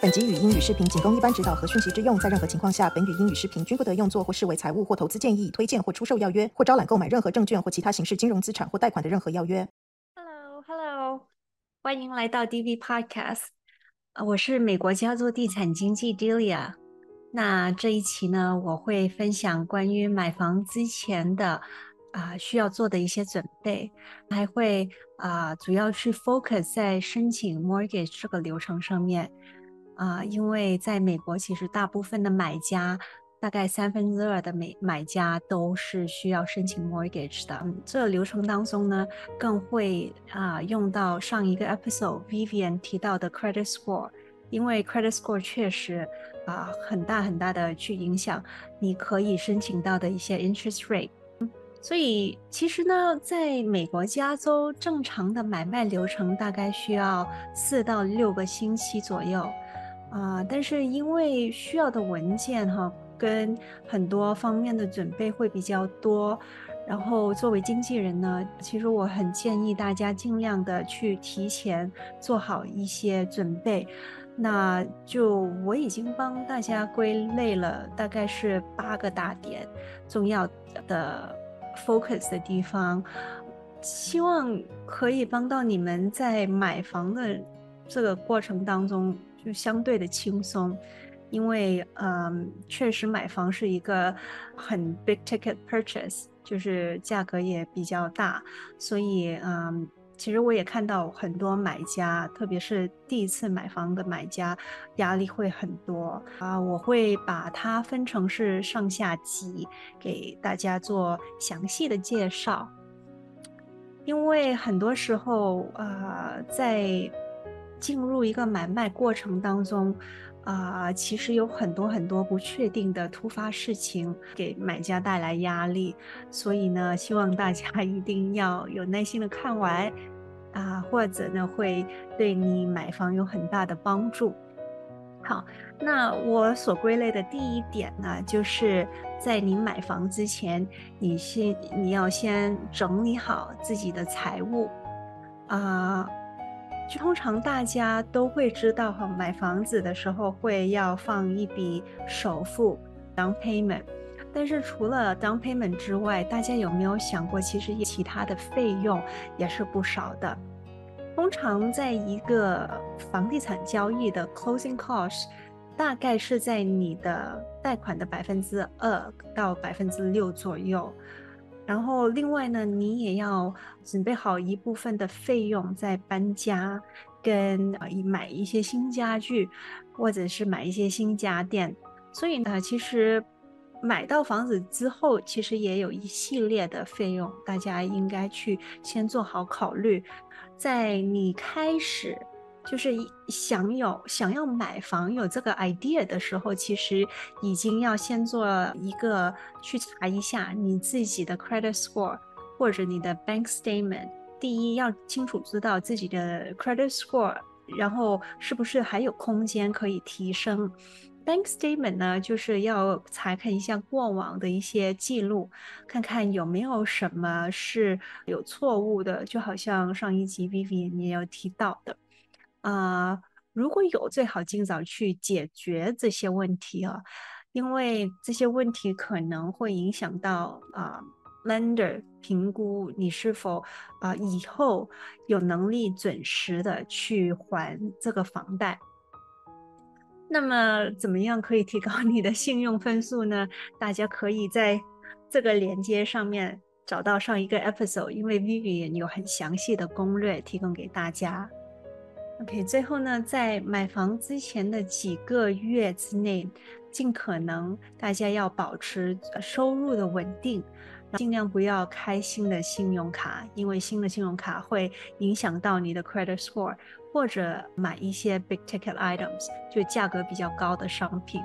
本集语音与视频仅供一般指导和讯息之用，在任何情况下，本语音与视频均不得用作或视为财务或投资建议、推荐或出售要约，或招揽购买任何证券或其他形式金融资产或贷款的任何要约。Hello，Hello，欢迎来到 DV Podcast。我是美国加州地产经纪 Delia。那这一期呢，我会分享关于买房之前的。啊，需要做的一些准备，还会啊，主要去 focus 在申请 mortgage 这个流程上面啊，因为在美国，其实大部分的买家，大概三分之二的买买家都是需要申请 mortgage 的。嗯这个流程当中呢，更会啊用到上一个 episode Vivian 提到的 credit score，因为 credit score 确实啊很大很大的去影响你可以申请到的一些 interest rate。所以其实呢，在美国加州，正常的买卖流程大概需要四到六个星期左右，啊，但是因为需要的文件哈，跟很多方面的准备会比较多，然后作为经纪人呢，其实我很建议大家尽量的去提前做好一些准备，那就我已经帮大家归类了，大概是八个大点，重要的。focus 的地方，希望可以帮到你们在买房的这个过程当中就相对的轻松，因为嗯，确实买房是一个很 big ticket purchase，就是价格也比较大，所以嗯。其实我也看到很多买家，特别是第一次买房的买家，压力会很多啊。我会把它分成是上下级，给大家做详细的介绍。因为很多时候啊，在进入一个买卖过程当中啊，其实有很多很多不确定的突发事情给买家带来压力，所以呢，希望大家 一定要有耐心的看完。啊，或者呢，会对你买房有很大的帮助。好，那我所归类的第一点呢，就是在你买房之前，你先你要先整理好自己的财务。啊，就通常大家都会知道哈，买房子的时候会要放一笔首付 down payment。但是除了 down payment 之外，大家有没有想过，其实其他的费用也是不少的。通常在一个房地产交易的 closing cost，大概是在你的贷款的百分之二到百分之六左右。然后另外呢，你也要准备好一部分的费用在搬家跟买一些新家具，或者是买一些新家电。所以呢，其实。买到房子之后，其实也有一系列的费用，大家应该去先做好考虑。在你开始就是想有想要买房有这个 idea 的时候，其实已经要先做一个去查一下你自己的 credit score 或者你的 bank statement。第一，要清楚知道自己的 credit score，然后是不是还有空间可以提升。Bank statement 呢，就是要查看一下过往的一些记录，看看有没有什么是有错误的。就好像上一集 Vivi 你有提到的，啊，如果有，最好尽早去解决这些问题啊，因为这些问题可能会影响到啊 lender 评估你是否啊以后有能力准时的去还这个房贷。那么怎么样可以提高你的信用分数呢？大家可以在这个链接上面找到上一个 episode，因为 Vivian 有很详细的攻略提供给大家。OK，最后呢，在买房之前的几个月之内，尽可能大家要保持收入的稳定，尽量不要开新的信用卡，因为新的信用卡会影响到你的 credit score。或者买一些 big ticket items，就价格比较高的商品，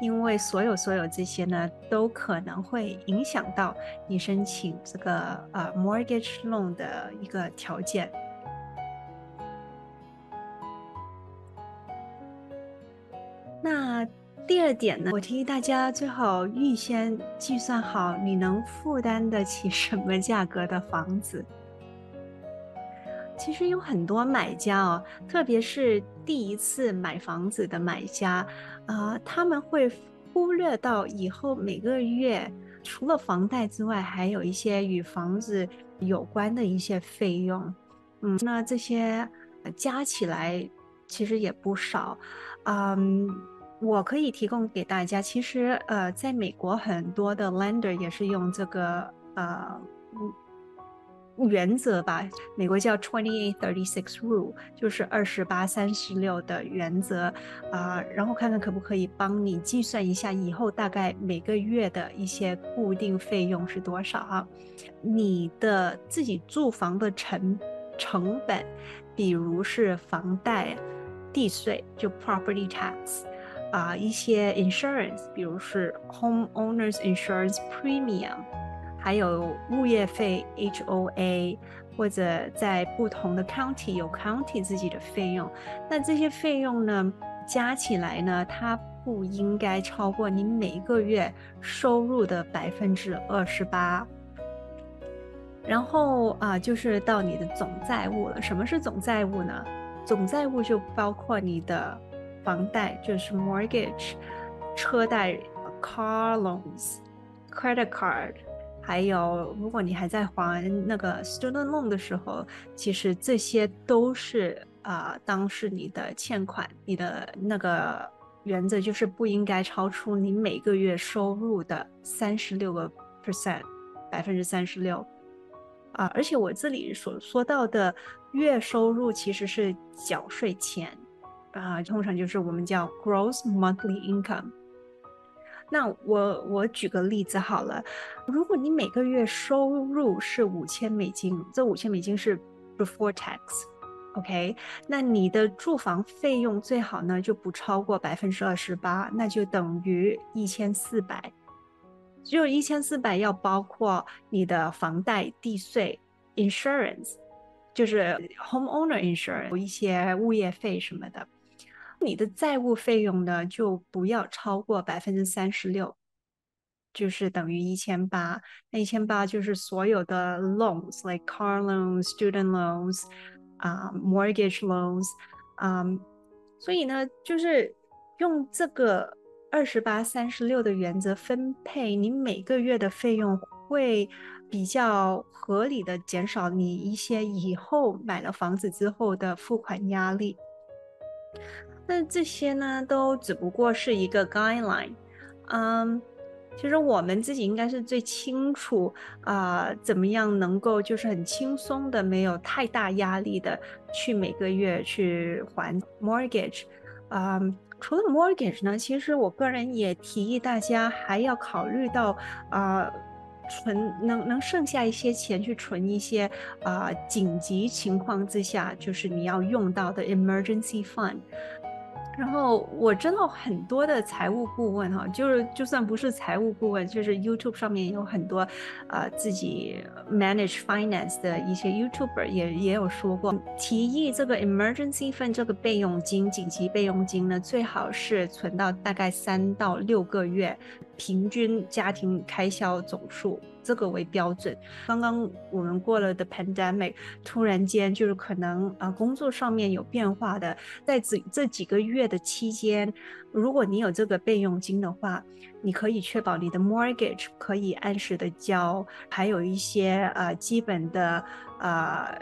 因为所有所有这些呢，都可能会影响到你申请这个呃 mortgage loan 的一个条件。第二点呢，我提议大家最好预先计算好你能负担得起什么价格的房子。其实有很多买家哦，特别是第一次买房子的买家，啊，他们会忽略到以后每个月除了房贷之外，还有一些与房子有关的一些费用。嗯，那这些加起来其实也不少。嗯，我可以提供给大家，其实呃，在美国很多的 lender 也是用这个呃。原则吧，美国叫 twenty eight thirty six rule，就是二十八三十六的原则啊，然后看看可不可以帮你计算一下以后大概每个月的一些固定费用是多少啊？你的自己住房的成成本，比如是房贷、地税就 property tax 啊，一些 insurance，比如是 homeowners insurance premium。还有物业费 HOA，或者在不同的 county 有 county 自己的费用，那这些费用呢，加起来呢，它不应该超过你每个月收入的百分之二十八。然后啊，就是到你的总债务了。什么是总债务呢？总债务就包括你的房贷，就是 mortgage，车贷 car loans，credit card。还有，如果你还在还那个 student loan 的时候，其实这些都是啊，当是你的欠款，你的那个原则就是不应该超出你每个月收入的三十六个 percent，百分之三十六啊。而且我这里所说到的月收入其实是缴税前啊，通常就是我们叫 gross monthly income。那我我举个例子好了，如果你每个月收入是五千美金，这五千美金是 before tax，OK，那你的住房费用最好呢就不超过百分之二十八，那就等于一千四百，只有一千四百要包括你的房贷、地税、insurance，就是 homeowner insurance，一些物业费什么的。你的债务费用呢，就不要超过百分之三十六，就是等于一千八。那一千八就是所有的 loans，like car loans、student loans，啊，mortgage loans，啊，所以呢，就是用这个二十八三十六的原则分配，你每个月的费用会比较合理的减少你一些以后买了房子之后的付款压力。那这些呢，都只不过是一个 guideline，嗯，其实我们自己应该是最清楚啊，怎么样能够就是很轻松的，没有太大压力的去每个月去还 mortgage，嗯，除了 mortgage 呢，其实我个人也提议大家还要考虑到啊，存能能剩下一些钱去存一些啊紧急情况之下就是你要用到的 emergency fund。然后我知道很多的财务顾问哈，就是就算不是财务顾问，就是 YouTube 上面有很多，呃，自己 manage finance 的一些 YouTuber 也也有说过，提议这个 emergency fund 这个备用金、紧急备用金呢，最好是存到大概三到六个月平均家庭开销总数。这个为标准。刚刚我们过了的 pandemic，突然间就是可能啊工作上面有变化的，在这这几个月的期间，如果你有这个备用金的话，你可以确保你的 mortgage 可以按时的交，还有一些呃基本的呃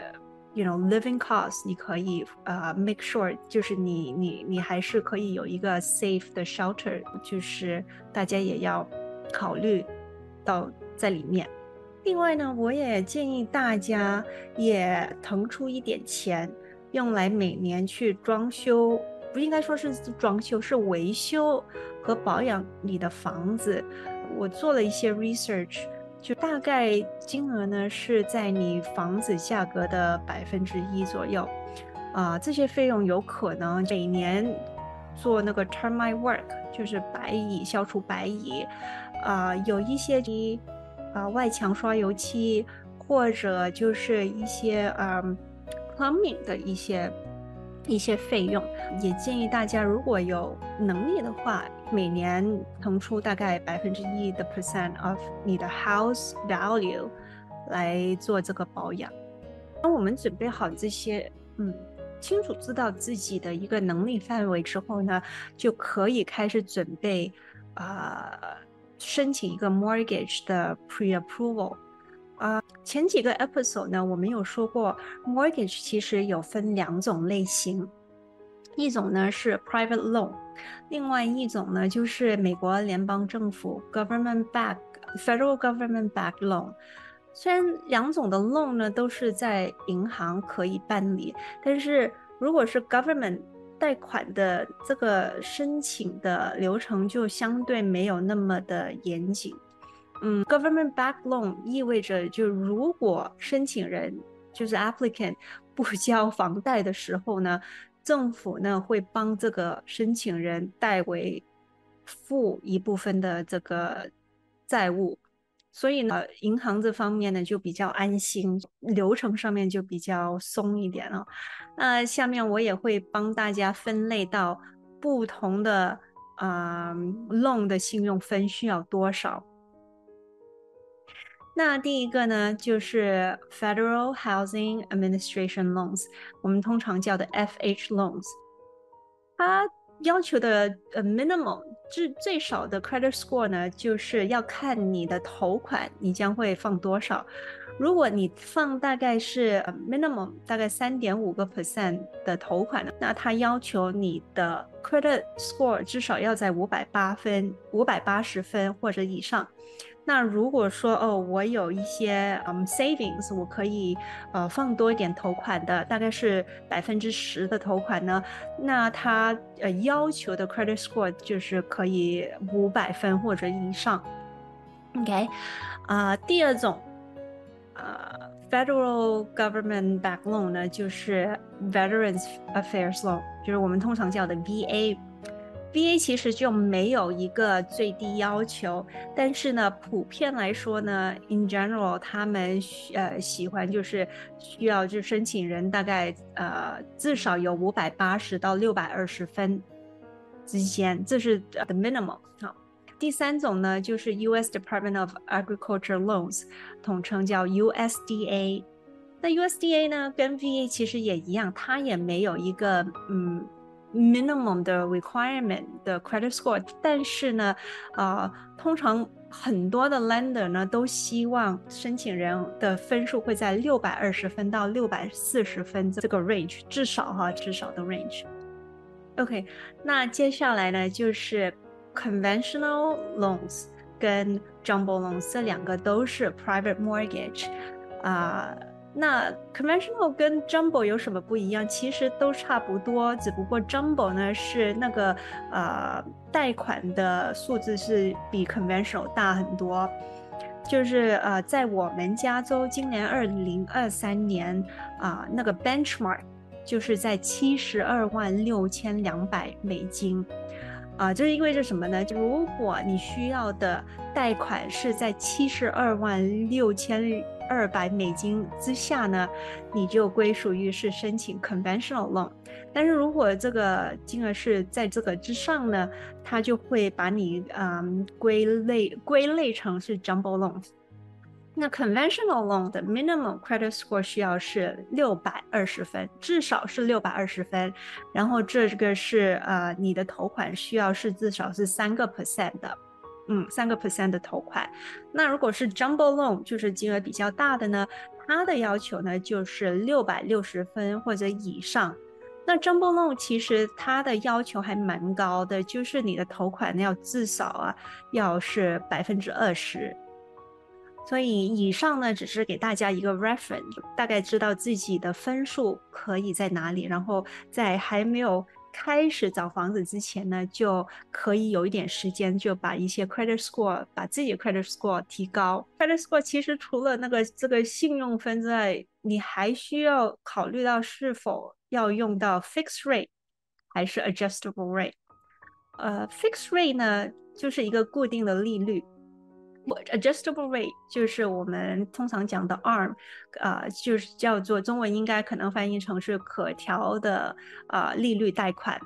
，you know living cost，你可以呃 make sure 就是你你你还是可以有一个 safe 的 shelter，就是大家也要考虑到。在里面。另外呢，我也建议大家也腾出一点钱，用来每年去装修，不应该说是装修，是维修和保养你的房子。我做了一些 research，就大概金额呢是在你房子价格的百分之一左右。啊，这些费用有可能每年做那个 termite work，就是白蚁消除白蚁。啊，有一些的。啊，外墙刷油漆，或者就是一些嗯，plumbing 的一些一些费用，也建议大家如果有能力的话，每年腾出大概百分之一的 percent of 你的 house value 来做这个保养。当我们准备好这些，嗯，清楚知道自己的一个能力范围之后呢，就可以开始准备，啊，申请一个 mortgage 的 pre-approval。啊，前几个 episode 呢，我们有说过 mortgage 其实有分两种类型，一种呢是 private loan，另外一种呢就是美国联邦政府 government back federal government back loan。虽然两种的 loan 呢都是在银行可以办理，但是如果是 government 贷款的这个申请的流程就相对没有那么的严谨。嗯，government back loan 意味着就如果申请人就是 applicant 不交房贷的时候呢，政府呢会帮这个申请人代为付一部分的这个债务。所以呢，银行这方面呢就比较安心，流程上面就比较松一点了。那下面我也会帮大家分类到不同的啊 loan 的信用分需要多少。那第一个呢就是 Federal Housing Administration loans，我们通常叫的 FH loans，它。要求的呃 minimum 最最少的 credit score 呢，就是要看你的头款你将会放多少。如果你放大概是 minimum 大概三点五个 percent 的头款呢，那它要求你的 credit score 至少要在五百八分、五百八十分或者以上。那如果说哦，我有一些嗯 savings，我可以呃放多一点头款的，大概是百分之十的头款呢，那他呃要求的 credit score 就是可以五百分或者以上。OK，啊，第二种呃 federal government back loan 呢，就是 Veterans Affairs Loan，就是我们通常叫的 VA。VA 其实就没有一个最低要求，但是呢，普遍来说呢，in general，他们呃喜欢就是需要就申请人大概呃至少有五百八十到六百二十分之间，这是 the minimum。好，第三种呢就是 U.S. Department of Agriculture Loans，统称叫 USDA。那 USDA 呢跟 VA 其实也一样，它也没有一个嗯。Minimum 的 requirement 的 credit score，但是呢，呃，通常很多的 lender 呢都希望申请人的分数会在六百二十分到六百四十分这个 range，至少哈，至少的 range。OK，那接下来呢就是 conventional loans 跟 jumbo loans 这两个都是 private mortgage 啊。那 conventional 跟 jumbo 有什么不一样？其实都差不多，只不过 jumbo 呢是那个呃贷款的数字是比 conventional 大很多。就是呃在我们加州今年二零二三年啊那个 benchmark 就是在七十二万六千两百美金啊，这意味着什么呢？如果你需要的贷款是在七十二万六千。二百美金之下呢，你就归属于是申请 conventional loan。但是如果这个金额是在这个之上呢，它就会把你嗯归类归类成是 jumbo loan。那 conventional loan 的 minimum credit score 需要是六百二十分，至少是六百二十分。然后这个是呃你的头款需要是至少是三个 percent 的。嗯，三个 percent 的头款。那如果是 jumbo loan，就是金额比较大的呢，它的要求呢就是六百六十分或者以上。那 jumbo loan 其实它的要求还蛮高的，就是你的头款要至少啊要是百分之二十。所以以上呢只是给大家一个 reference，大概知道自己的分数可以在哪里，然后在还没有。开始找房子之前呢，就可以有一点时间，就把一些 credit score，把自己 credit score 提高。credit score 其实除了那个这个信用分之外，你还需要考虑到是否要用到 fixed rate 还是 adjustable rate。呃，fixed rate 呢，就是一个固定的利率。Adjustable rate 就是我们通常讲的 ARM，啊，就是叫做中文应该可能翻译成是可调的啊利率贷款。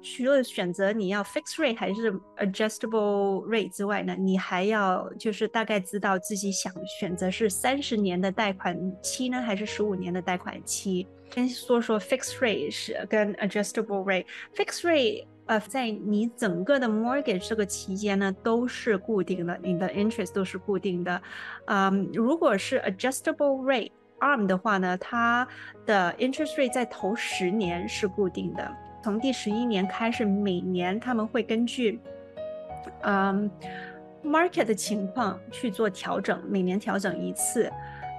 除了选择你要 fixed rate 还是 adjustable rate 之外呢，你还要就是大概知道自己想选择是三十年的贷款期呢，还是十五年的贷款期。先说说 fixed rate 是跟 adjustable rate。fixed rate 呃，在你整个的 mortgage 这个期间呢，都是固定的，你的 interest 都是固定的。嗯，如果是 adjustable rate arm 的话呢，它的 interest rate 在头十年是固定的，从第十一年开始，每年他们会根据嗯 market 的情况去做调整，每年调整一次。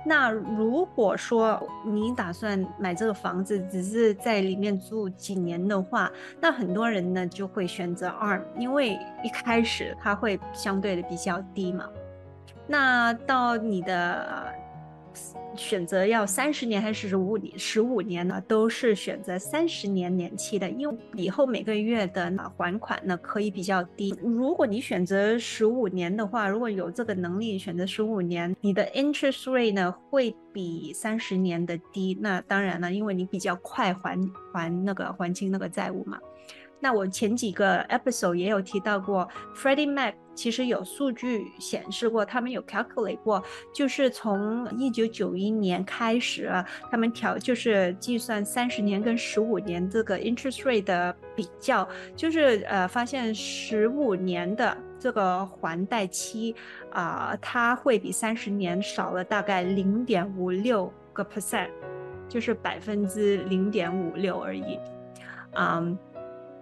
那如果说你打算买这个房子，只是在里面住几年的话，那很多人呢就会选择二因为一开始它会相对的比较低嘛。那到你的。选择要三十年还是十五年？十五年呢，都是选择三十年年期的，因为以后每个月的还款呢可以比较低。如果你选择十五年的话，如果有这个能力选择十五年，你的 interest rate 呢会比三十年的低。那当然了，因为你比较快还还那个还清那个债务嘛。那我前几个 episode 也有提到过，Freddie Mac 其实有数据显示过，他们有 calculate 过，就是从一九九一年开始，他们调就是计算三十年跟十五年这个 interest rate 的比较，就是呃发现十五年的这个还贷期啊，它会比三十年少了大概零点五六个 percent，就是百分之零点五六而已，嗯。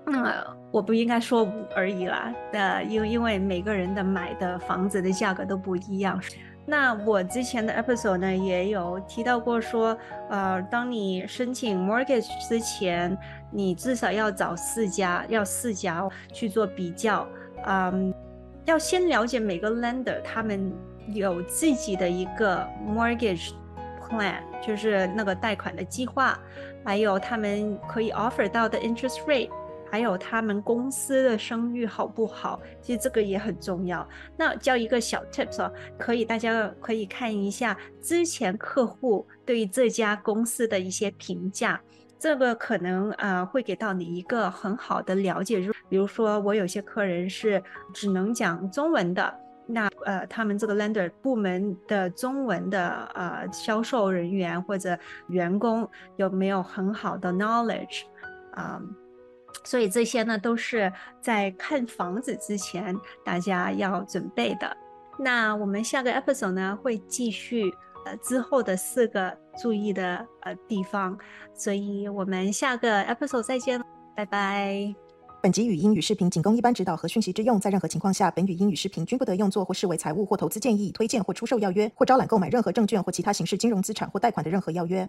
那我不应该说五而已啦，的，因因为每个人的买的房子的价格都不一样。那我之前的 episode 呢也有提到过，说，呃，当你申请 mortgage 之前，你至少要找四家，要四家去做比较，嗯，要先了解每个 lender 他们有自己的一个 mortgage plan，就是那个贷款的计划，还有他们可以 offer 到的 interest rate。还有他们公司的声誉好不好？其实这个也很重要。那教一个小 tips 哦，可以大家可以看一下之前客户对于这家公司的一些评价，这个可能呃会给到你一个很好的了解。如比如说我有些客人是只能讲中文的，那呃他们这个 lender 部门的中文的呃销售人员或者员工有没有很好的 knowledge 啊？所以这些呢，都是在看房子之前大家要准备的。那我们下个 episode 呢，会继续呃之后的四个注意的呃地方。所以我们下个 episode 再见，拜拜。本集语音与视频仅供一般指导和讯息之用，在任何情况下，本语音与视频均不得用作或视为财务或投资建议、推荐或出售要约，或招揽购买任何证券或其他形式金融资产或贷款的任何要约。